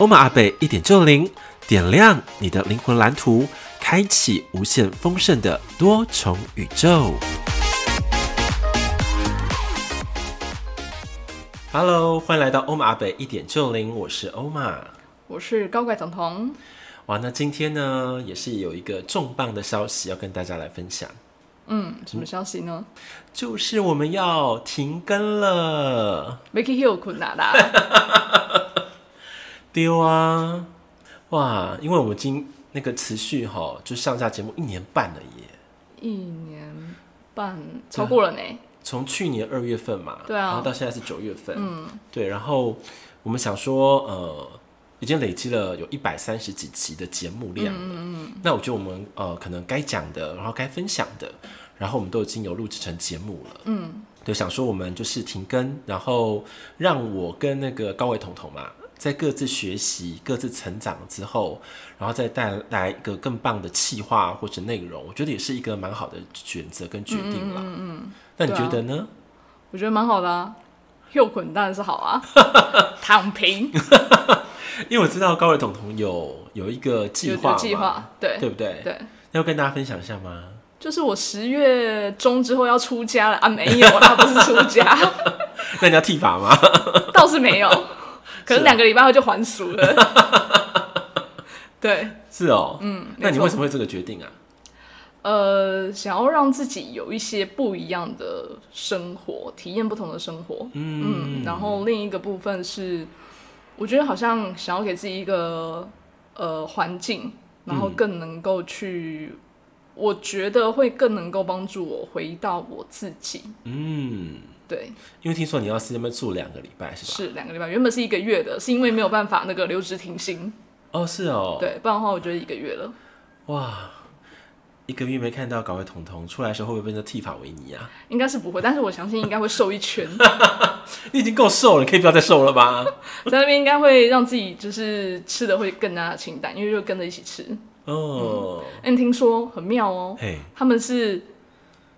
欧玛阿贝一点就灵，点亮你的灵魂蓝图，开启无限丰盛的多重宇宙。Hello，欢迎来到欧玛阿贝一点就灵，我是欧玛，我是高怪总统。哇，那今天呢，也是有一个重磅的消息要跟大家来分享。嗯，什么消息呢？就是我们要停更了。Vicky Hill 困难啦。丢啊！哇，因为我们今那个持续哈，就上架节目一年半了耶。一年半，超过了呢。从去年二月份嘛，对啊，然后到现在是九月份，嗯，对，然后我们想说，呃，已经累积了有一百三十几集的节目量了，嗯嗯，那我觉得我们呃，可能该讲的，然后该分享的，然后我们都已经有录制成节目了，嗯，对，想说我们就是停更，然后让我跟那个高伟彤彤嘛，在各自学习、各自成长之后，然后再带来一个更棒的企划或者内容，我觉得也是一个蛮好的选择跟决定了，嗯，嗯，嗯。那你觉得呢？啊、我觉得蛮好的啊，又滚蛋是好啊，躺平。因为我知道高伟彤彤有有一个计划，计划对对不对？对，要跟大家分享一下吗？就是我十月中之后要出家了啊，没有，他不是出家。那你要剃发吗？倒是没有，可能两个礼拜后就还俗了。对，是哦，嗯，那你为什么会这个决定啊？呃，想要让自己有一些不一样的生活，体验不同的生活，嗯，嗯，然后另一个部分是，我觉得好像想要给自己一个呃环境，然后更能够去，嗯，我觉得会更能够帮助我回到我自己，嗯，对，因为听说你要在那边住两个礼拜是吧？是两个礼拜，原本是一个月的，是因为没有办法那个留职停薪，哦，是哦，对，不然的话我觉得一个月了，哇。一个月没看到高伟彤彤出来的时候，会不会变成剃发维尼啊？应该是不会，但是我相信应该会瘦一圈。你已经够瘦了，你可以不要再瘦了吧？在那边应该会让自己就是吃的会更加清淡，因为就跟着一起吃。哦，嗯，听说很妙哦。嘿，他们是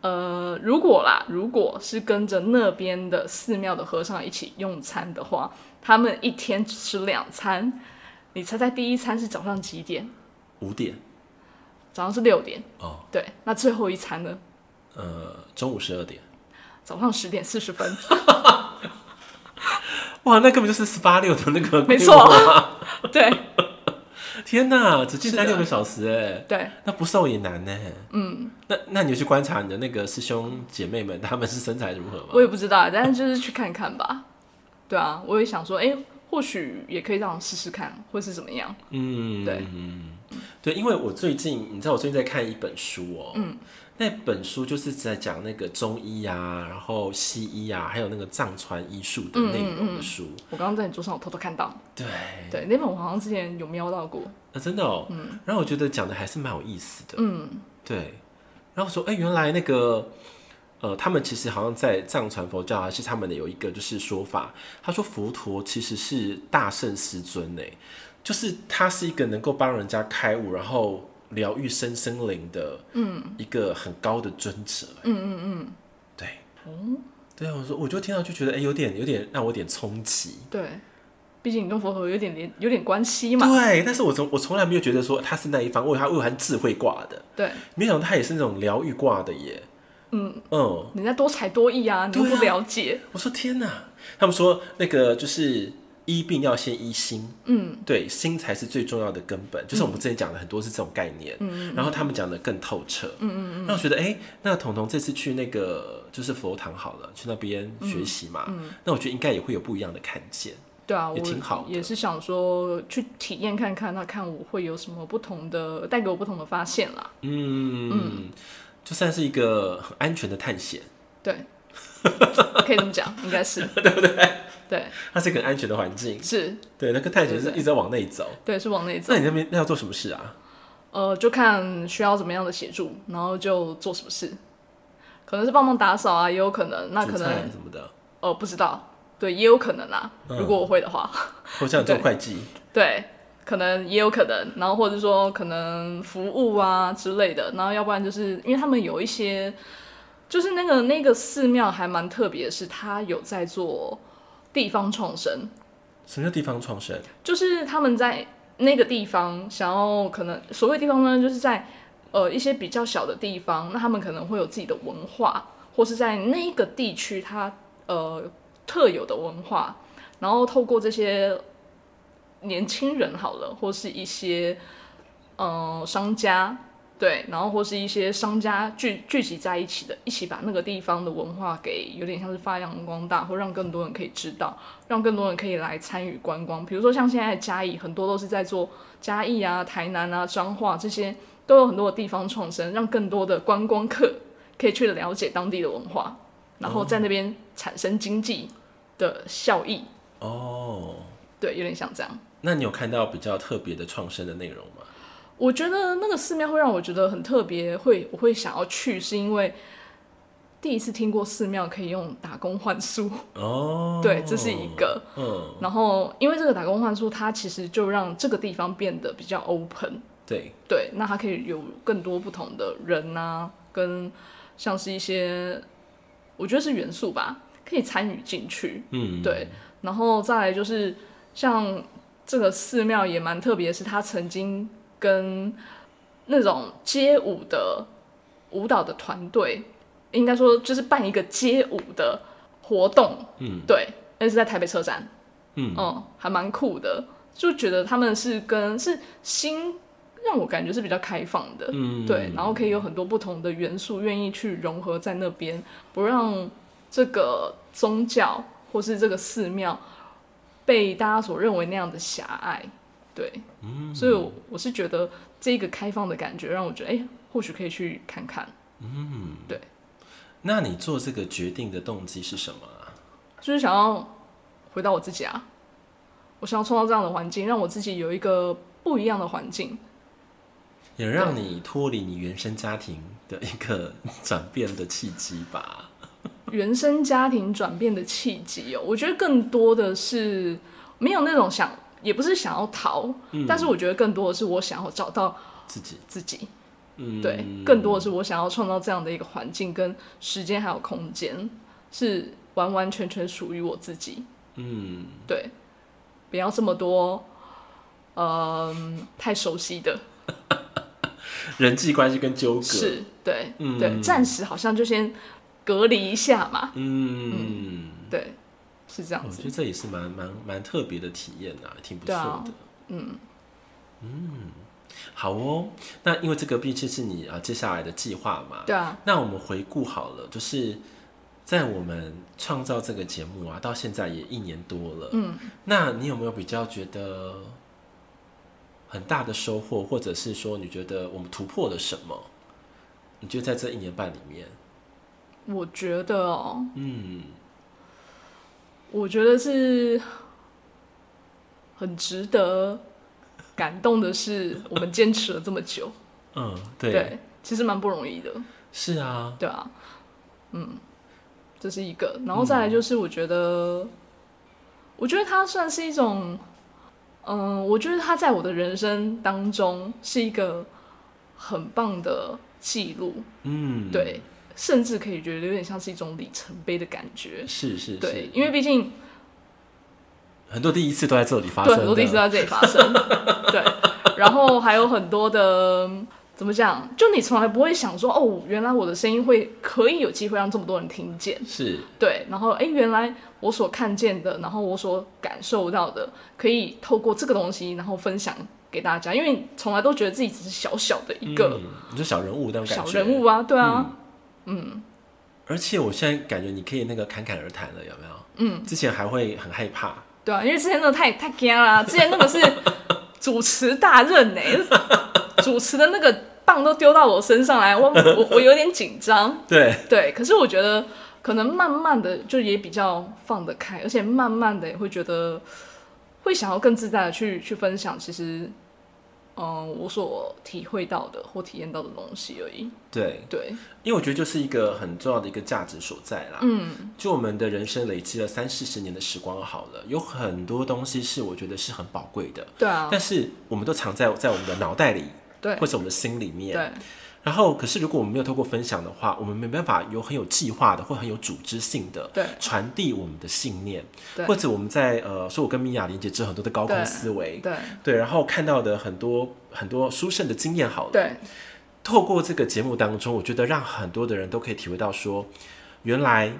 呃，如果啦，如果是跟着那边的寺庙的和尚一起用餐的话，他们一天只吃两餐。你猜猜第一餐是早上几点？五点。早上是六点哦，对，那最后一餐呢？呃，中午十二点，早上十点四十分。哇，那根本就是十八六的那个，没错，对。天哪，只进餐六个小时哎，对，那不瘦也难呢。嗯，那那你就去观察你的那个师兄姐妹们，他们是身材如何吗？我也不知道，但是就是去看看吧。对啊，我也想说，哎、欸，或许也可以让我试试看，或是怎么样？嗯，对。对，因为我最近，你知道，我最近在看一本书哦。嗯。那本书就是在讲那个中医啊，然后西医啊，还有那个藏传医术的内容的书。嗯嗯嗯。我刚刚在你桌上，我偷偷看到。对。对，那本我好像之前有瞄到过。啊，真的哦。嗯。然后我觉得讲的还是蛮有意思的。嗯。对。然后说，哎，原来那个，呃，他们其实好像在藏传佛教还是他们的有一个就是说法，他说佛陀其实是大圣师尊呢。就是他是一个能够帮人家开悟，然后疗愈身心灵的，嗯，一个很高的尊者。嗯嗯嗯，对，哦，对啊，我说，我就听到就觉得，哎、欸，有点有点让我有点冲击。对，毕竟你跟佛陀有点连有点关系嘛。对，但是我从我从来没有觉得说他是那一方，我以为他我以为他智慧挂的。对，没想到他也是那种疗愈挂的耶。嗯嗯，人家多才多艺啊，你都不了解。啊、我说天哪，他们说那个就是。医病要先医心，嗯，对，心才是最重要的根本。就是我们之前讲的很多是这种概念，嗯，然后他们讲的更透彻，嗯嗯嗯，那我觉得，哎、欸，那彤彤这次去那个就是佛堂好了，去那边学习嘛，嗯，那我觉得应该也会有不一样的看见，对啊，也挺好，也是想说去体验看看，那看我会有什么不同的，带给我不同的发现啦，嗯嗯，就算是一个很安全的探险，对，可以这么讲，应该是，对不对？对，它是一个安全的环境。是，对，那个探险是一直在往内走。对，是往内走。那你那边那要做什么事啊？呃，就看需要怎么样的协助，然后就做什么事。可能是帮忙打扫啊，也有可能。那可能什么的？哦、呃，不知道。对，也有可能啊。嗯、如果我会的话，或像做会计。对，可能也有可能。然后或者说可能服务啊之类的。然后要不然就是因为他们有一些，就是那个那个寺庙还蛮特别的是，他有在做地方创生。什么叫地方创生？就是他们在。那个地方想要可能所谓地方呢，就是在呃一些比较小的地方，那他们可能会有自己的文化，或是在那个地区它呃特有的文化，然后透过这些年轻人好了，或是一些嗯、呃、商家。对，然后或是一些商家聚聚集在一起的，一起把那个地方的文化给有点像是发扬光大，或让更多人可以知道，让更多人可以来参与观光。比如说像现在嘉义，很多都是在做嘉义啊、台南啊、彰化这些，都有很多的地方创生，让更多的观光客可以去了解当地的文化，然后在那边产生经济的效益。哦，对，有点像这样。那你有看到比较特别的创生的内容吗？我觉得那个寺庙会让我觉得很特别，会我会想要去，是因为第一次听过寺庙可以用打工换宿。哦，对，这是一个，嗯，然后因为这个打工换宿，它其实就让这个地方变得比较 open，对。对，那它可以有更多不同的人啊，跟像是一些我觉得是元素吧，可以参与进去，嗯，对，然后再来就是像这个寺庙也蛮特别是，它曾经。跟那种街舞的舞蹈的团队，应该说就是办一个街舞的活动，嗯，对，那是在台北车站，嗯，嗯，还蛮酷的，就觉得他们是跟是新，让我感觉是比较开放的，嗯，对，然后可以有很多不同的元素，愿意去融合在那边，不让这个宗教或是这个寺庙被大家所认为那样的狭隘。对，嗯，所以我，我是觉得这个开放的感觉让我觉得，哎，或许可以去看看。嗯，对。那你做这个决定的动机是什么啊？就是想要回到我自己啊，我想要创造这样的环境，让我自己有一个不一样的环境，也让你脱离你原生家庭的一个转变的契机吧。原生家庭转变的契机哦，我觉得更多的是没有那种想。也不是想要逃，嗯，但是我觉得更多的是我想要找到自己。自己，嗯，对，更多的是我想要创造这样的一个环境跟时间还有空间，是完完全全属于我自己，嗯，对，不要这么多，嗯，呃，太熟悉的。人际关系跟纠葛，是对，嗯，对，暂时好像就先隔离一下嘛，嗯，嗯，对。是这样子，我觉得这也是蛮蛮蛮特别的体验啊，挺不错的。啊、嗯嗯，好哦。那因为这个毕竟是你啊接下来的计划嘛，对啊。那我们回顾好了，就是在我们创造这个节目啊，到现在也一年多了。嗯，那你有没有比较觉得很大的收获，或者是说你觉得我们突破了什么？你觉得在这一年半里面，我觉得哦，嗯。我觉得是很值得感动的是，我们坚持了这么久。嗯，对，对，其实蛮不容易的。是啊，对啊，嗯，这是一个，然后再来就是，我觉得，嗯、我觉得它算是一种，嗯，我觉得它在我的人生当中是一个很棒的记录。嗯，对。甚至可以觉得有点像是一种里程碑的感觉，是是，是，对，因为毕竟很多第一次都在这里发生，很多第一次都在这里发生，对，然后还有很多的怎么讲，就你从来不会想说，哦，原来我的声音会可以有机会让这么多人听见，是。对，然后哎，原来我所看见的，然后我所感受到的，可以透过这个东西，然后分享给大家，因为从来都觉得自己只是小小的一个，嗯、你是小人物那种感觉，小人物啊，对啊。嗯嗯，而且我现在感觉你可以那个侃侃而谈了，有没有？嗯，之前还会很害怕，对啊，因为之前那个太太惊了，之前那个是 主持大任呢，主持的那个棒都丢到我身上来，我我我有点紧张，对对，可是我觉得，可能慢慢的就也比较放得开，而且慢慢的也会觉得会想要更自在的去去分享，其实。嗯，我所体会到的或体验到的东西而已。对对，因为我觉得就是一个很重要的一个价值所在啦。嗯，就我们的人生累积了三四十年的时光好了，有很多东西是我觉得是很宝贵的。对啊，但是我们都藏在在我们的脑袋里，对，或者我们的心里面。对。然后，可是如果我们没有透过分享的话，我们没办法有很有计划的或很有组织性的传递我们的信念，或者我们在呃，说我跟米娅连接之后很多的高空思维，对。对，然后看到的很多很多殊胜的经验，好了，对，透过这个节目当中，我觉得让很多的人都可以体会到说，原来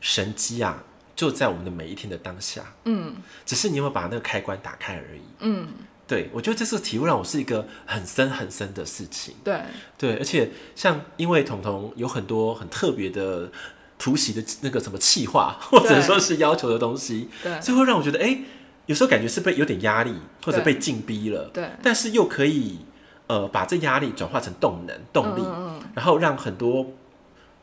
神机啊就在我们的每一天的当下，嗯，只是你有没有把那个开关打开而已，嗯。对，我觉得这次体悟让我是一个很深很深的事情。对对，而且像因为彤彤有很多很特别的突袭的那个什么气话，或者说是要求的东西，对，所以会让我觉得，哎，有时候感觉是被有点压力，或者被禁逼了，对，但是又可以呃把这压力转化成动能、动力，嗯嗯，然后让很多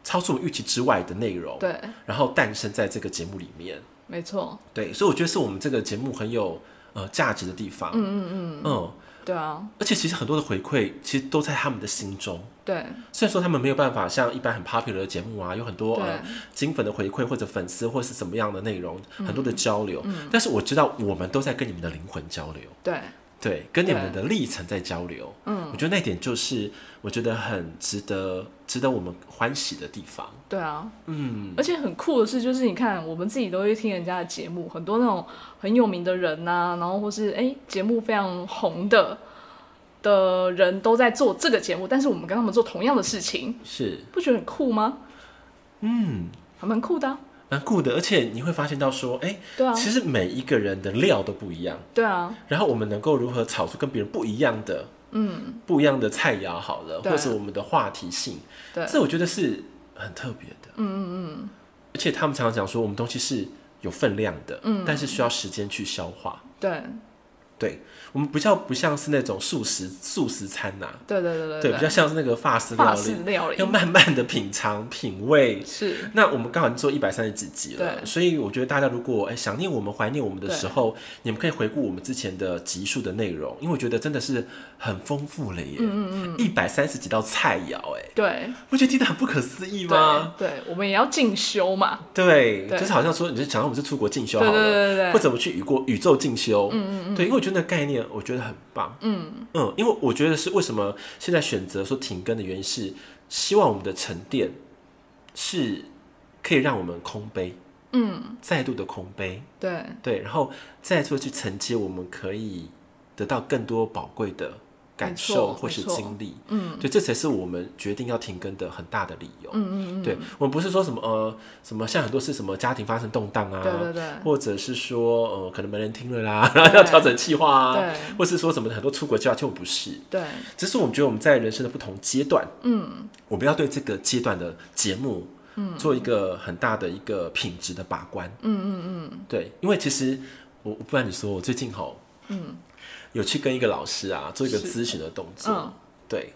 超出我预期之外的内容，对，然后诞生在这个节目里面。没错，对，所以我觉得是我们这个节目很有。呃，价值的地方，嗯嗯嗯，嗯，对啊，而且其实很多的回馈，其实都在他们的心中。对，虽然说他们没有办法像一般很 popular 的节目啊，有很多呃金粉的回馈或者粉丝或是怎么样的内容，嗯，很多的交流，嗯。但是我知道我们都在跟你们的灵魂交流。对。对，跟你们的历程在交流，嗯，我觉得那点就是我觉得很值得、值得我们欢喜的地方。对啊，嗯，而且很酷的是，就是你看，我们自己都会听人家的节目，很多那种很有名的人呐、啊，然后或是哎节目非常红的的人都在做这个节目，但是我们跟他们做同样的事情，是。不觉得很酷吗？嗯，还蛮酷的、啊。蛮酷的，而且你会发现到说，哎、欸，对啊，其实每一个人的料都不一样，对啊。然后我们能够如何炒出跟别人不一样的，嗯，不一样的菜肴，好了，或者我们的话题性，对，这我觉得是很特别的，嗯嗯嗯。而且他们常常讲说，我们东西是有分量的，嗯，但是需要时间去消化，对。对，我们比较不像是那种素食素食餐呐、啊，对对对对，对，比较像是那个法式料理，料理要慢慢的品尝品味。是，那我们刚好做一百三十几集了，所以我觉得大家如果哎想念我们、怀念我们的时候，你们可以回顾我们之前的集数的内容，因为我觉得真的是很丰富了耶，嗯嗯嗯，一百三十几道菜肴，哎，对，不觉得听得很不可思议吗？对，对我们也要进修嘛，对，对就是好像说你是想让我们是出国进修好了，对对对对，或者我们去宇国宇宙进修，嗯嗯嗯，对，因为我觉得。那概念我觉得很棒，嗯。嗯，因为我觉得是为什么现在选择说停更的原因是，希望我们的沉淀是可以让我们空杯，嗯，再度的空杯，对。对，然后再做去承接，我们可以得到更多宝贵的。感受或是经历，嗯，对，这才是我们决定要停更的很大的理由。嗯嗯嗯，对，我们不是说什么呃什么像很多是什么家庭发生动荡啊，对对对，或者是说呃可能没人听了啦，然后要调整计划啊，对，或是说什么很多出国计划，就不是，对，只是我们觉得我们在人生的不同阶段，嗯，我们要对这个阶段的节目，嗯，做一个很大的一个品质的把关，嗯嗯嗯，对，因为其实我我不然你说我最近好，嗯。有去跟一个老师啊做一个咨询的动作，嗯，对。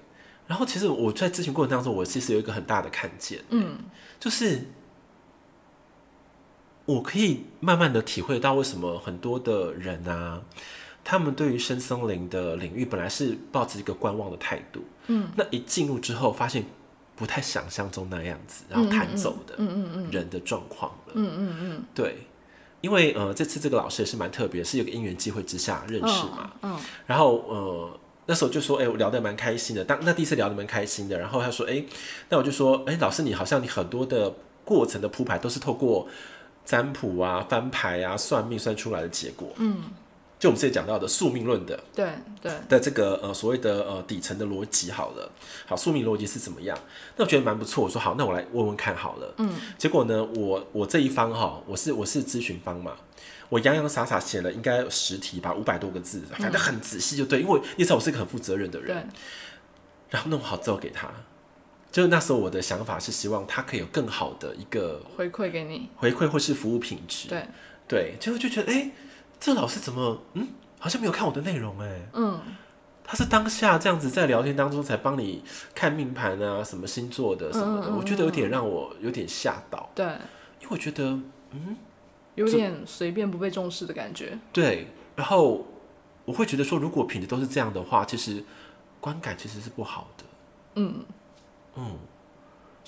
然后其实我在咨询过程当中，我其实有一个很大的看见，嗯，就是我可以慢慢的体会到为什么很多的人啊，他们对于深森林的领域本来是抱持一个观望的态度，嗯，那一进入之后发现不太想象中那样子，然后弹走的，嗯嗯嗯，人的状况了，嗯嗯嗯，对。因为呃，这次这个老师也是蛮特别，是有个因缘机会之下认识嘛。嗯。嗯然后呃，那时候就说，哎，我聊得蛮开心的。当那第一次聊得蛮开心的，然后他说，哎，那我就说，哎，老师你好像你很多的过程的铺排都是透过占卜啊、翻牌啊、算命算出来的结果。嗯。就我们之前讲到的宿命论的，对对的这个呃所谓的呃底层的逻辑好了，好宿命逻辑是怎么样？那我觉得蛮不错。我说好，那我来问问看好了。嗯，结果呢，我我这一方哈，我是我是咨询方嘛，我洋洋洒洒写了应该有十题吧，五百多个字，反正很仔细就对，因为你知道我是一个很负责任的人。对。然后弄好之后给他，就是那时候我的想法是希望他可以有更好的一个回馈给你，回馈或是服务品质。对对，结果就觉得哎。欸这个老师怎么嗯，好像没有看我的内容哎，嗯，他是当下这样子在聊天当中才帮你看命盘啊，什么星座的什么的，嗯嗯嗯，我觉得有点让我有点吓到。对，因为我觉得嗯，有点随便不被重视的感觉。对，然后我会觉得说，如果品质都是这样的话，其实观感其实是不好的。嗯嗯。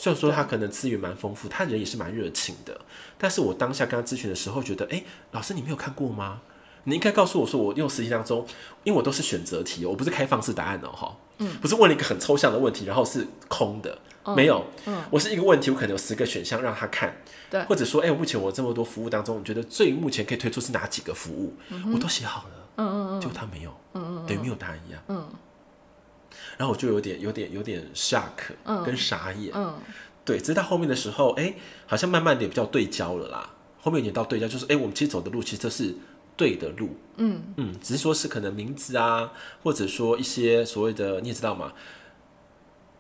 虽然说他可能资源蛮丰富，他人也是蛮热情的，但是我当下跟他咨询的时候，觉得，哎、欸，老师你没有看过吗？你应该告诉我说，我用实习当中，因为我都是选择题，我不是开放式答案哦，哈，嗯，不是问了一个很抽象的问题，然后是空的，嗯、没有，嗯，我是一个问题，我可能有十个选项让他看，对，或者说，哎、欸，目前我这么多服务当中，我觉得最目前可以推出是哪几个服务，嗯、我都写好了，嗯嗯嗯，就他没有，嗯嗯，等于没有答案一样，嗯。然后我就有点、有点、有点吓壳跟傻眼，嗯，嗯对，直到后面的时候，哎，好像慢慢的比较对焦了啦。后面有点到对焦，就是哎，我们其实走的路其实这是对的路，嗯嗯，只是说是可能名字啊，或者说一些所谓的你也知道吗？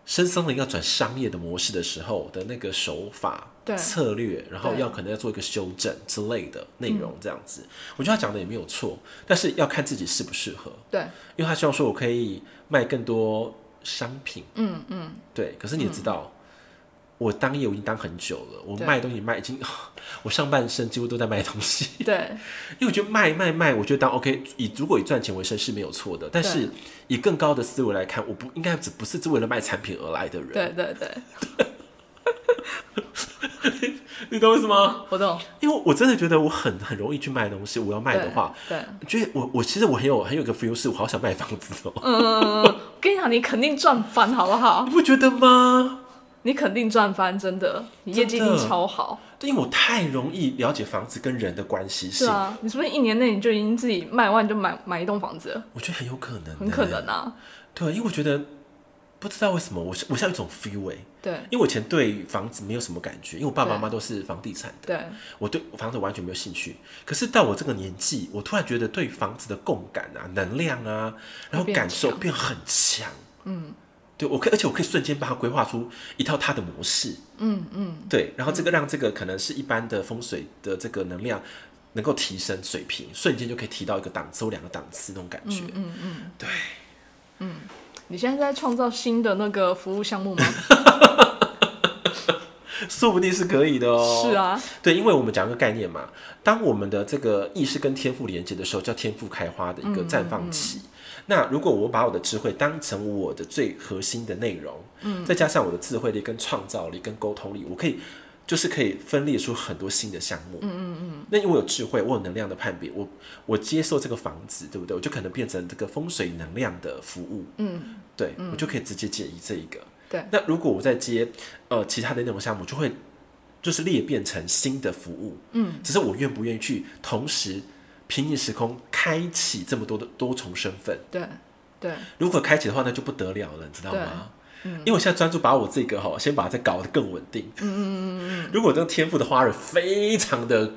深森林要转商业的模式的时候的那个手法、策略，然后要可能要做一个修正之类的内容，这样子，嗯、我觉得他讲的也没有错，但是要看自己适不适合。对，因为他希望说我可以卖更多商品，嗯嗯，对。可是你也知道。嗯我当业务已经当很久了，我卖东西卖已经，我上半生几乎都在卖东西。对，因为我觉得卖卖卖，我觉得当 OK，以如果以赚钱为生是没有错的，但是以更高的思维来看，我不应该只不是只为了卖产品而来的人。对对对。你懂我意思吗？我懂。因为我真的觉得我很很容易去卖东西，我要卖的话，对，觉得我我其实我很有很有个 feel，是我好想卖房子哦。嗯，我跟你讲，你肯定赚翻，好不好？你不觉得吗？你肯定赚翻，真的，你业绩一定超好。对，因为我太容易了解房子跟人的关系性。是啊，你是不是一年内你就已经自己卖完就买买一栋房子了？我觉得很有可能，很可能啊。对，因为我觉得不知道为什么，我我像一种 feel 哎。对，因为我以前对房子没有什么感觉，因为我爸爸妈妈都是房地产的。对，我对房子完全没有兴趣。可是到我这个年纪，我突然觉得对房子的共感啊、能量啊，然后感受变很强。嗯。对，我可以，而且我可以瞬间帮他规划出一套他的模式。嗯嗯，对，然后这个让这个可能是一般的风水的这个能量能够提升水平，瞬间就可以提到一个档次或两个档次那种感觉。嗯嗯，嗯对，嗯，你现在在创造新的那个服务项目吗？说不定是可以的哦。是啊，对，因为我们讲一个概念嘛，当我们的这个意识跟天赋连接的时候，叫天赋开花的一个绽放期。嗯嗯嗯那如果我把我的智慧当成我的最核心的内容，嗯，再加上我的智慧力、跟创造力、跟沟通力，我可以就是可以分裂出很多新的项目，嗯嗯嗯。那因为我有智慧，我有能量的判别，我我接受这个房子，对不对？我就可能变成这个风水能量的服务，嗯，对，我就可以直接解释这一个。对，那如果我在接呃其他的内容项目，就会就是裂变成新的服务，嗯，只是我愿不愿意去同时。平行时空开启这么多的多重身份，对对，如果开启的话，那就不得了了，你知道吗？嗯，因为我现在专注把我这个哈，先把它再搞得更稳定。嗯嗯嗯嗯。如果这个天赋的花蕊非常的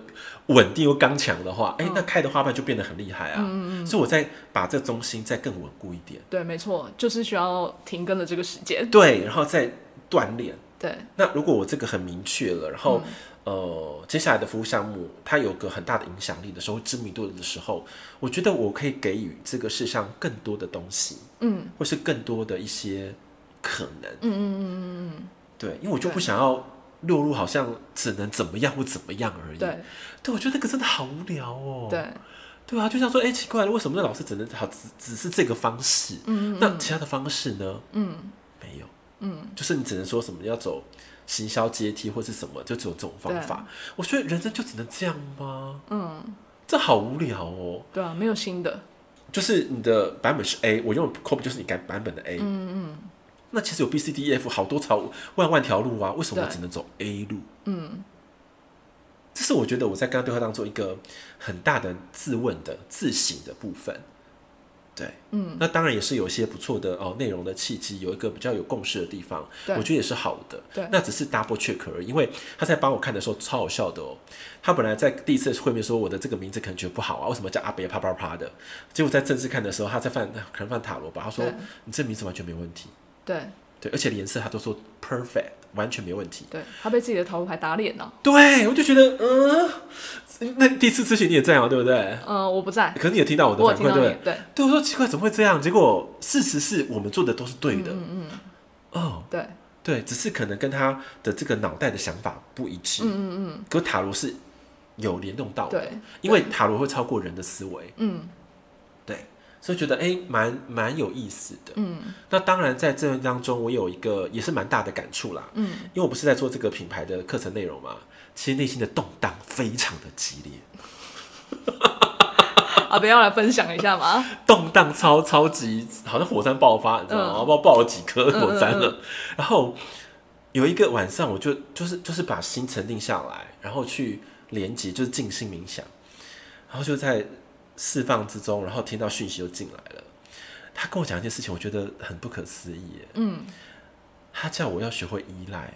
稳定又刚强的话，哎，那开的花瓣就变得很厉害啊。嗯嗯。所以我再把这中心再更稳固一点。对，没错，就是需要停更的这个时间。对，然后再锻炼。对。那如果我这个很明确了，然后。呃，接下来的服务项目，它有个很大的影响力的时候，知名度的时候，我觉得我可以给予这个世上更多的东西，嗯，或是更多的一些可能，嗯嗯嗯嗯嗯，对，因为我就不想要落入好像只能怎么样或怎么样而已，对，对我觉得那个真的好无聊哦，对，对啊，就像说，哎、欸，奇怪了，为什么那老师只能好只只是这个方式，嗯，嗯，那其他的方式呢？嗯，没有，嗯，就是你只能说什么要走。行销阶梯或是什么，就只有这种方法。我觉得人生就只能这样吗？嗯，这好无聊哦。对啊，没有新的。就是你的版本是 A，我用的 copy 就是你改版本的 A。嗯嗯。那其实有 B、C、D、E、F 好多条万万条路啊，为什么我只能走 A 路？嗯。这是我觉得我在跟他对话当中一个很大的自问的自省的部分。对，嗯，那当然也是有一些不错的哦，内容的契机，有一个比较有共识的地方，我觉得也是好的。对，那只是 double check 而已，因为他在帮我看的时候超好笑的哦。他本来在第一次会面说我的这个名字可能觉得不好啊，为什么叫阿北啪啪啪的？结果在正式看的时候，他在犯可能犯塔罗吧，他说你这名字完全没问题。对，对，而且颜色他都说 perfect，完全没问题。对，他被自己的塔罗牌打脸了。对，我就觉得，嗯，那第一次咨询你也在吗？对不对？嗯、呃，我不在。可是你也听到我的反馈，对不对？对，我说奇怪，怎么会这样？结果事实是我们做的都是对的。嗯嗯。哦、oh，对对，只是可能跟他的这个脑袋的想法不一致。嗯嗯嗯。可塔罗是有联动到的，对，因为塔罗会超过人的思维。嗯。所以觉得哎，蛮蛮有意思的。嗯，那当然在这当中，我有一个也是蛮大的感触啦。嗯，因为我不是在做这个品牌的课程内容嘛，其实内心的动荡非常的激烈。啊，不要来分享一下吗？动荡超超级，好像火山爆发，你知道吗？不知道爆了几颗火山了。嗯嗯嗯，然后有一个晚上，我就就是就是把心沉定下来，然后去连接，就是静心冥想，然后就在。释放之中，然后听到讯息就进来了。他跟我讲一件事情，我觉得很不可思议。嗯，他叫我要学会依赖。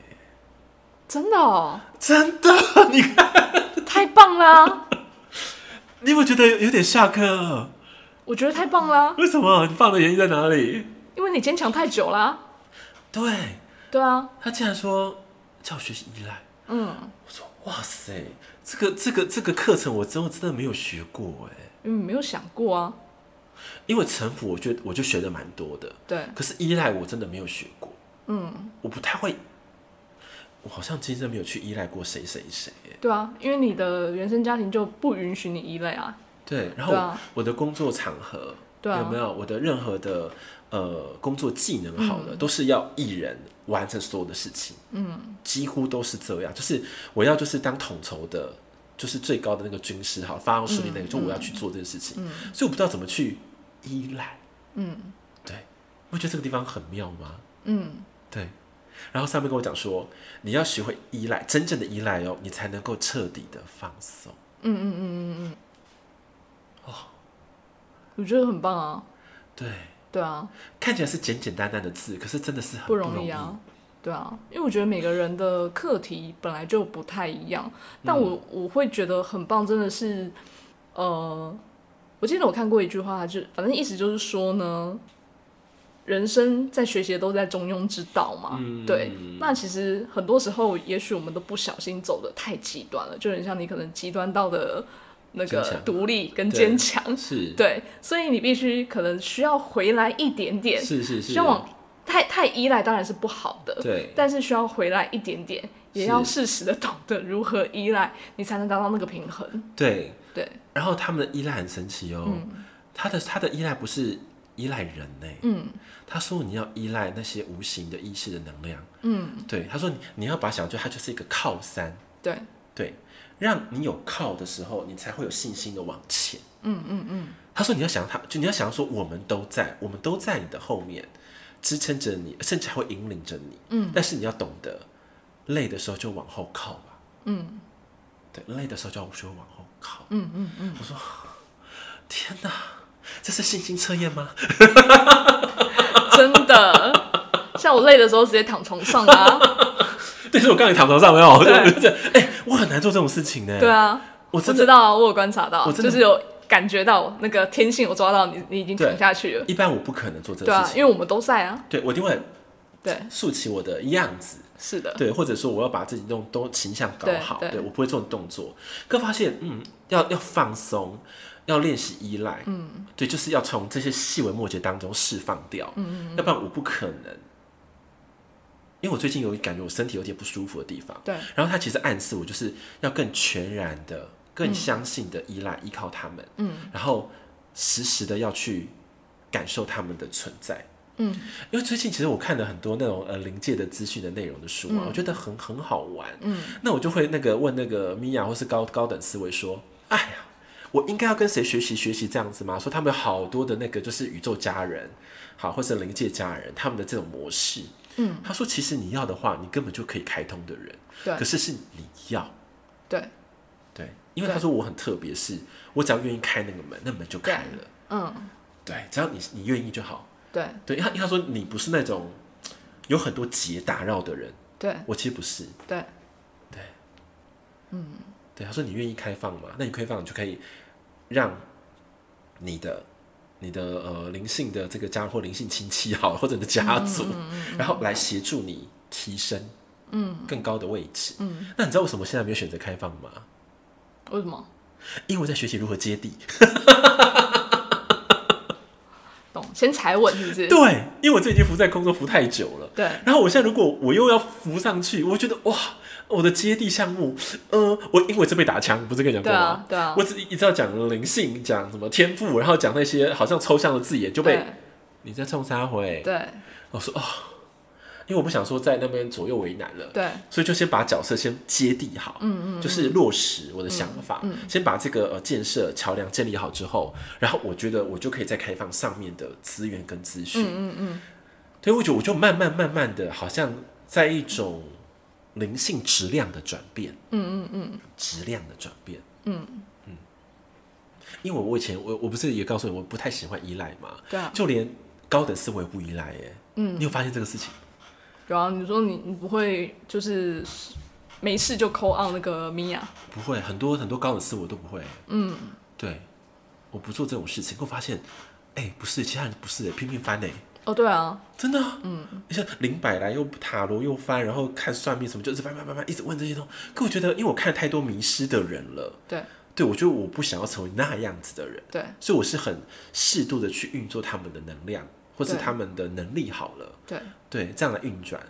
真的哦？真的？你看，太棒了！你有没有觉得有点下课？我觉得太棒了。为什么？你放的原因在哪里？因为你坚强太久了。对，对啊。他竟然说叫我学习依赖。嗯，我说哇塞，这个这个这个课程我真的真的没有学过哎。嗯，没有想过啊。因为城府，我觉得我就学的蛮多的。对。可是依赖，我真的没有学过。嗯。我不太会，我好像真的没有去依赖过谁谁谁。对啊，因为你的原生家庭就不允许你依赖啊。对。然后我的工作场合，对啊，有没有我的任何的呃工作技能好的，嗯，都是要一人完成所有的事情。嗯。几乎都是这样，就是我要就是当统筹的。就是最高的那个军师哈，发号施令那个，就我要去做这个事情，所以我不知道怎么去依赖。嗯，对，我觉得这个地方很妙吗？嗯，对。然后上面跟我讲说，你要学会依赖，真正的依赖哦，你才能够彻底的放松。嗯嗯嗯嗯嗯。哦，我觉得很棒啊。对。对啊。看起来是简简单单的字，可是真的是很不容易，不容易啊。对啊，因为我觉得每个人的课题本来就不太一样，但我我会觉得很棒，真的是，呃，我记得我看过一句话，就反正意思就是说呢，人生在学习都在中庸之道嘛。嗯，对。那其实很多时候，也许我们都不小心走的太极端了，就很像你可能极端到的那个独立跟坚强，是对，所以你必须可能需要回来一点点，是是是，希望。太太依赖当然是不好的，对，但是需要回来一点点，也要适时的懂得如何依赖，你才能达到那个平衡。对。对。然后他们的依赖很神奇哦，嗯、他的他的依赖不是依赖人呢，嗯，他说你要依赖那些无形的意识的能量，嗯，对，他说你你要把想就他就是一个靠山，对。对，让你有靠的时候，你才会有信心的往前，嗯嗯嗯。他说你要想他，就你要想说我们都在，我们都在你的后面。支撑着你，甚至还会引领着你。嗯，但是你要懂得，累的时候就往后靠吧。嗯，对，累的时候就要学会往后靠。嗯嗯嗯。我说，天哪，这是信心测验吗？真的，像我累的时候直接躺床上啊。但是我刚才躺床上没有，对，哎、欸，我很难做这种事情呢。对啊，我知道啊，我有观察到，我就是有。感觉到那个天性，我抓到你，你已经停下去了。一般我不可能做这个事情，对啊，因为我们都在啊。对，我一定会对。竖起我的样子，是的，对，或者说我要把自己那种都形象搞好，对，我不会做这种动作。可发现，嗯，要要放松，要练习依赖，嗯，对，就是要从这些细微末节当中释放掉，嗯，嗯，嗯，要不然我不可能。因为我最近有感觉我身体有点不舒服的地方，对，然后他其实暗示我就是要更全然的。更相信的依赖、嗯、依靠他们，嗯，然后时时的要去感受他们的存在，嗯，因为最近其实我看了很多那种呃灵界的资讯的内容的书嘛、啊，嗯、我觉得很很好玩，嗯，那我就会那个问那个米娅或是高高等思维说，哎呀，我应该要跟谁学习学习这样子吗？说他们有好多的那个就是宇宙家人，好，或是灵界家人，他们的这种模式，嗯，他说其实你要的话，你根本就可以开通的人，对，可是是你要，对。因为他说我很特别，是我只要愿意开那个门，那门就开了。嗯，对，只要你你愿意就好。对对，他他说你不是那种有很多结打扰的人。对，我其实不是。对对，嗯，对，他说你愿意开放嘛？那你开放，你就可以让你的你你的呃灵性的这个家人或灵性亲戚好，或者你的家族，嗯嗯嗯、然后来协助你提升，嗯，更高的位置，嗯。嗯，那你知道为什么现在没有选择开放吗？为什么？因为我在学习如何接地。懂，先踩稳是不是？对，因为我这已经浮在空中浮太久了。对。然后我现在如果我又要浮上去，我觉得哇，我的接地项目，呃，我因为这被打枪，不是跟你讲过吗？对啊。对啊，我只一直要讲灵性，讲什么天赋，然后讲那些好像抽象的字眼，就被你在冲三回。对。我说哦。因为我不想说在那边左右为难了，对，所以就先把角色先接地好，嗯嗯，就是落实我的想法，嗯，先把这个呃建设桥梁建立好之后，然后我觉得我就可以再开放上面的资源跟资讯，嗯嗯嗯，所以我觉得我就慢慢慢慢的，好像在一种灵性质量的转变，嗯嗯嗯，质量的转变，嗯。嗯，因为我以前我我不是也告诉你我不太喜欢依赖嘛，对啊，就连高等思维不依赖，耶，嗯，你有发现这个事情？然后你说你你不会就是没事就 call on 那个米娅？不会，很多很多高等思维我都不会。嗯，对，我不做这种事情。我发现，哎、欸，不是，其他人不是，拼命翻呢。哦，对啊，真的。嗯，你像灵摆来又塔罗又翻，然后看算命什么，就是翻翻翻翻，一直问这些东西。可我觉得，因为我看太多迷失的人了。对，对我觉得我不想要成为那样子的人。对，所以我是很适度的去运作他们的能量。或是他们的能力好了，对。对，这样的运转。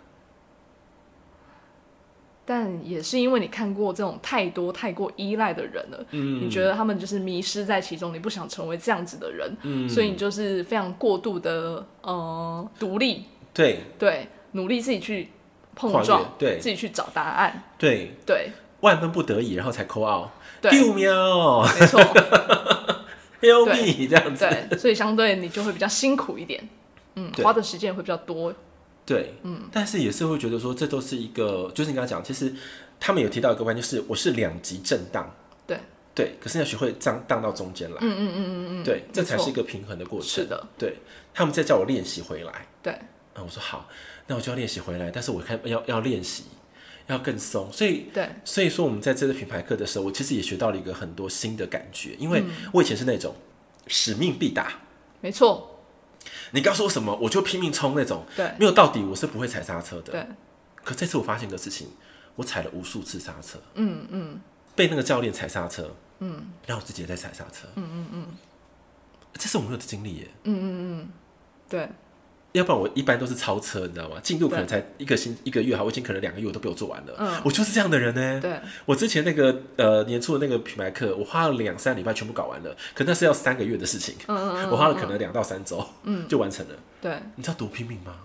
但也是因为你看过这种太多太过依赖的人了，嗯，你觉得他们就是迷失在其中，你不想成为这样子的人，嗯，所以你就是非常过度的呃独立，对。对，努力自己去碰撞，对，自己去找答案，对。对，万分不得已，然后才 call out，对，喵，没错。Help me 这样子，对，所以相对你就会比较辛苦一点，嗯，花的时间会比较多，对，嗯，但是也是会觉得说，这都是一个，就是你刚刚讲，其实他们有提到一个关键，就是我是两极震荡，对，对，可是要学会荡荡到中间来，嗯嗯嗯嗯嗯，对，这才是一个平衡的过程，是的，对，他们在叫我练习回来，对，嗯，我说好，那我就要练习回来，但是我看要要练习。要更松，所以对，所以说我们在这个品牌课的时候，我其实也学到了一个很多新的感觉，因为我以前是那种使命必达，没错，你告诉我什么，我就拼命冲那种，对，没有到底我是不会踩刹车的，对。可这次我发现一个事情，我踩了无数次刹车，嗯嗯，被那个教练踩刹车，嗯，然后我自己也在踩刹车，嗯嗯嗯，这是我没有的经历耶，嗯嗯嗯，对。要不然我一般都是超车，你知道吗？进度可能才一个星一个月，哈，我已经可能两个月我都被我做完了。嗯，我就是这样的人呢。对，我之前那个呃年初的那个品牌课，我花了两三礼拜全部搞完了，可那是要三个月的事情。嗯嗯嗯，我花了可能两到三周，嗯，就完成了。对，你知道多拼命吗？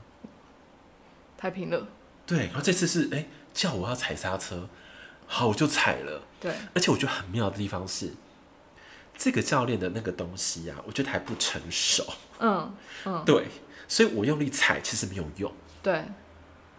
太拼了。对，然后这次是哎、欸、叫我要踩刹车，好，我就踩了。对，而且我觉得很妙的地方是，这个教练的那个东西啊，我觉得还不成熟。嗯嗯，对。所以我用力踩其实没有用，对，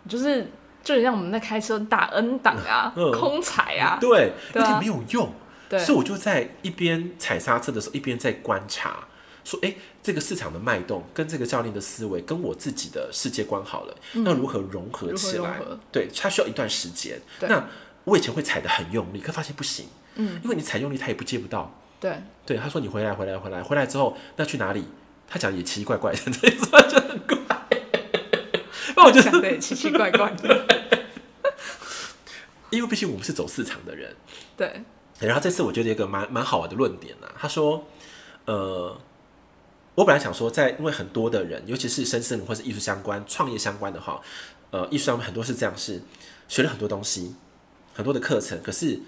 就是就像我们在开车打 N 档啊，嗯、空踩啊，对，有点没有用。对，所以我就在一边踩刹车的时候，一边在观察，说，哎、欸，这个市场的脉动跟这个教练的思维跟我自己的世界观好了，那、嗯、如何融合起来？对，它需要一段时间。那我以前会踩的很用力，可发现不行，嗯，因为你踩用力，他也不接不到。对，对，他说你回来，回来，回来，回来之后，那去哪里？他讲也奇奇怪怪的。那我觉得对，奇奇怪怪的。因为毕竟我们是走市场的人，对。然后这次我觉得一个蛮蛮好玩的论点呐，他说，呃，我本来想说，在因为很多的人，尤其是深深或是艺术相关、创业相关的哈，呃，艺术上面很多是这样，是学了很多东西，很多的课程，可是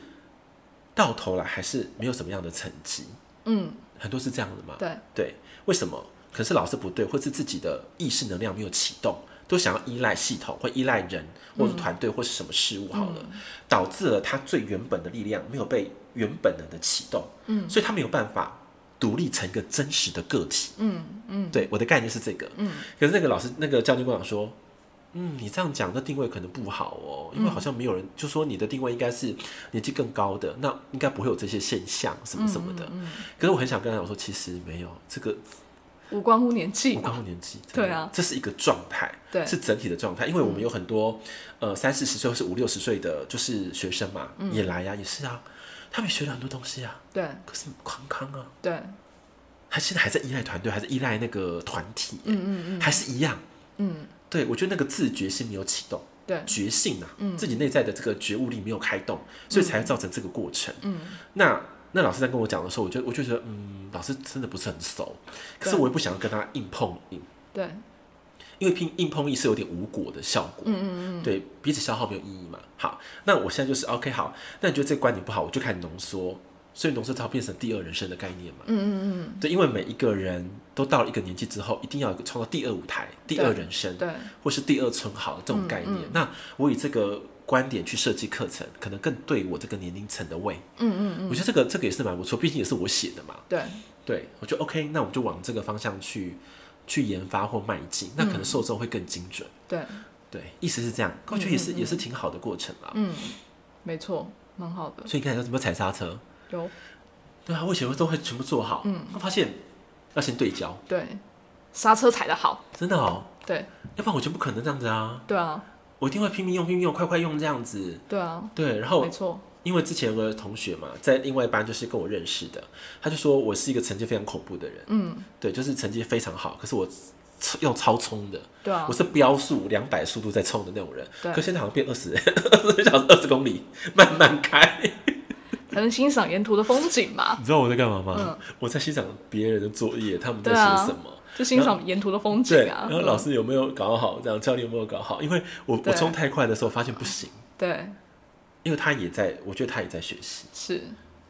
到头来还是没有什么样的成绩。嗯，很多是这样的嘛。对对，为什么？可是老师不对，或是自己的意识能量没有启动，都想要依赖系统，或依赖人，或者团队，或是什么事物好了，嗯、导致了他最原本的力量没有被原本能的启动，嗯，所以他没有办法独立成一个真实的个体，嗯嗯，对，我的概念是这个，嗯，可是那个老师那个教练跟我讲说，嗯，你这样讲的定位可能不好哦，因为好像没有人就说你的定位应该是年纪更高的，那应该不会有这些现象什么什么的，嗯嗯嗯、可是我很想跟他讲说，其实没有这个。无关乎年纪，无关乎年纪，对啊，这是一个状态，对，是整体的状态。因为我们有很多，呃，三四十岁或是五六十岁的，就是学生嘛，也来呀，也是啊，他们学了很多东西啊，对，可是康康啊，对，他现在还在依赖团队，还是依赖那个团体，嗯嗯嗯，还是一样，嗯，对，我觉得那个自觉性没有启动，对，觉性啊，嗯，自己内在的这个觉悟力没有开动，所以才会造成这个过程，嗯，那那老师在跟我讲的时候，我就我就觉得，嗯，老师真的不是很熟，可是我也不想要跟他硬碰硬，对。因为拼硬碰硬是有点无果的效果，嗯嗯嗯，对，彼此消耗没有意义嘛。好，那我现在就是 OK，好，那你觉得这个观点不好，我就开始浓缩，所以浓缩才会变成第二人生的概念嘛。嗯嗯嗯，对，因为每一个人都到了一个年纪之后，一定要创造第二舞台、第二人生，对，或是第二存好的这种概念。嗯嗯，那我以这个观点去设计课程，可能更对我这个年龄层的胃。嗯嗯嗯，我觉得这个这个也是蛮不错，毕竟也是我写的嘛。对，对，我觉得 OK，那我们就往这个方向去。去研发或迈进，那可能受众会更精准。对对，意思是这样，我觉得也是也是挺好的过程啦。嗯，没错，蛮好的。所以你看，有什么踩刹车？有。对啊，我以前都会全部做好。嗯。我发现要先对焦。对。刹车踩得好。真的哦。对。要不然我就不可能这样子啊。对啊。我一定会拼命用，拼命用，快快用这样子。对啊。对，然后没错。因为之前有个同学嘛，在另外一班就是跟我认识的，他就说我是一个成绩非常恐怖的人。嗯，对，就是成绩非常好，可是我用超冲的，对啊，我是飙速两百速度在冲的那种人。对，可现在好像变二十，二十小时二十公里慢慢开，才能欣赏沿途的风景嘛。你知道我在干嘛吗？嗯，我在欣赏别人的作业，他们在写什么，就欣赏沿途的风景啊。然后老师有没有搞好？这样教练有没有搞好？因为我我冲太快的时候发现不行。对。因为他也在，我觉得他也在学习。是，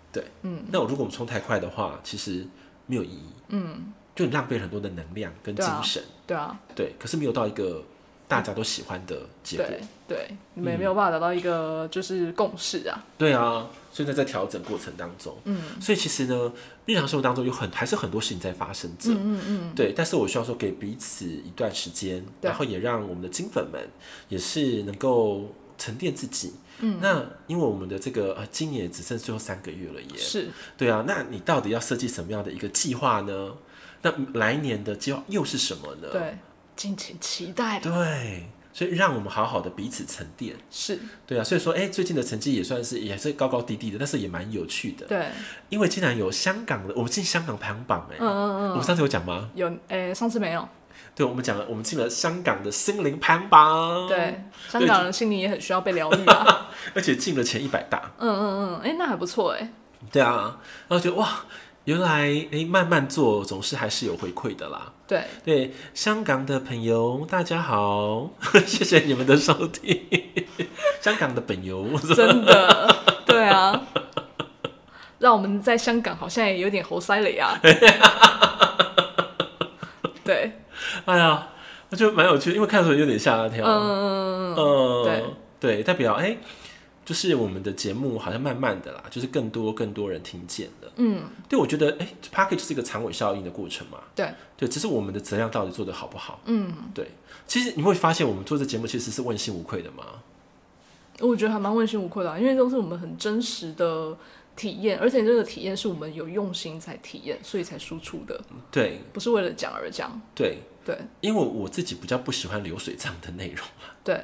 对，嗯。那我如果我们冲太快的话，其实没有意义。嗯，就浪费很多的能量跟精神。对啊，对。可是没有到一个大家都喜欢的结果。对，你们也没有办法达到一个就是共识啊。对啊，所以在在调整过程当中，嗯。所以其实呢，日常生活当中有很还是很多事情在发生着。嗯嗯。对，但是我需要说给彼此一段时间，然后也让我们的金粉们也是能够沉淀自己。嗯，那因为我们的这个呃，今年也只剩最后三个月了耶。是，对啊，那你到底要设计什么样的一个计划呢？那来年的计划又是什么呢？对，敬请期待。对，所以让我们好好的彼此沉淀。是，对啊，所以说，哎、欸，最近的成绩也算是也是高高低低的，但是也蛮有趣的。对，因为竟然有香港的，我们进香港排行榜哎，嗯嗯嗯，我们上次有讲吗？有，哎、欸，上次没有。对，我们讲了，我们进了香港的心灵排行榜。对，香港人心灵也很需要被疗愈啊。而且进了前一百大。嗯嗯嗯，哎、欸，那还不错哎。对啊，然后觉得哇，原来哎、欸，慢慢做总是还是有回馈的啦。对对，香港的朋友大家好，谢谢你们的收听。香港的本友，真的，对啊，让我们在香港好像也有点猴塞了呀。对。哎呀，我觉得蛮有趣，因为看的时候有点吓一跳。嗯嗯嗯，对对，代表哎、欸，就是我们的节目好像慢慢的啦，就是更多更多人听见了。嗯，对，我觉得哎 Podcast 是一个长尾效应的过程嘛。对对，只是我们的质量到底做得好不好？嗯，对。其实你会发现，我们做这节目其实是问心无愧的嘛。我觉得还蛮问心无愧的，因为都是我们很真实的。体验，而且这个体验是我们有用心才体验，所以才输出的。对，不是为了讲而讲。对对，因为我自己比较不喜欢流水账的内容嘛。对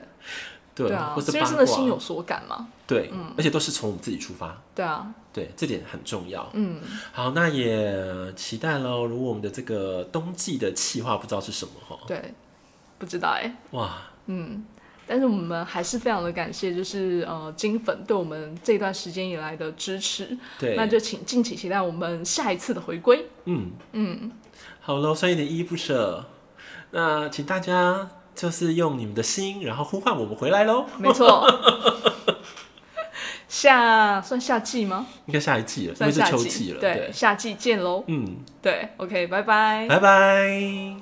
对啊，或是真的心有所感嘛。对，嗯，而且都是从我们自己出发。对啊，对，这点很重要。嗯，好，那也期待喽。如果我们的这个冬季的企划不知道是什么哈？对，不知道哎、欸。哇，嗯。但是我们还是非常的感谢，就是呃金粉对我们这段时间以来的支持。对，那就请敬请期待我们下一次的回归。嗯嗯，好喽，算一点依依不舍。那请大家就是用你们的心，然后呼唤我们回来喽。没错。夏算夏季吗？应该下一季了，算是秋季了。对，对夏季见喽。嗯，对，OK，拜拜，拜拜。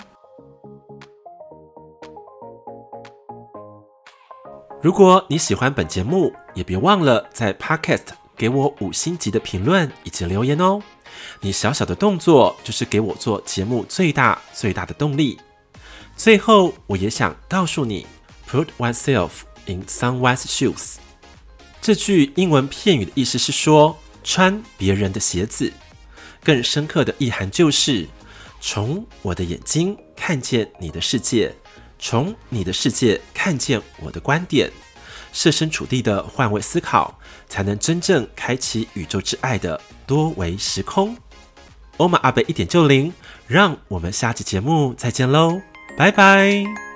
如果你喜欢本节目，也别忘了在 Podcast 给我五星级的评论以及留言哦。你小小的动作就是给我做节目最大最大的动力。最后，我也想告诉你，Put oneself in someone's shoes。这句英文片语的意思是说，穿别人的鞋子。更深刻的意涵就是，从我的眼睛看见你的世界。从你的世界看见我的观点，设身处地的换位思考，才能真正开启宇宙之爱的多维时空。欧玛阿贝一点就灵，让我们下期节目再见喽，拜拜。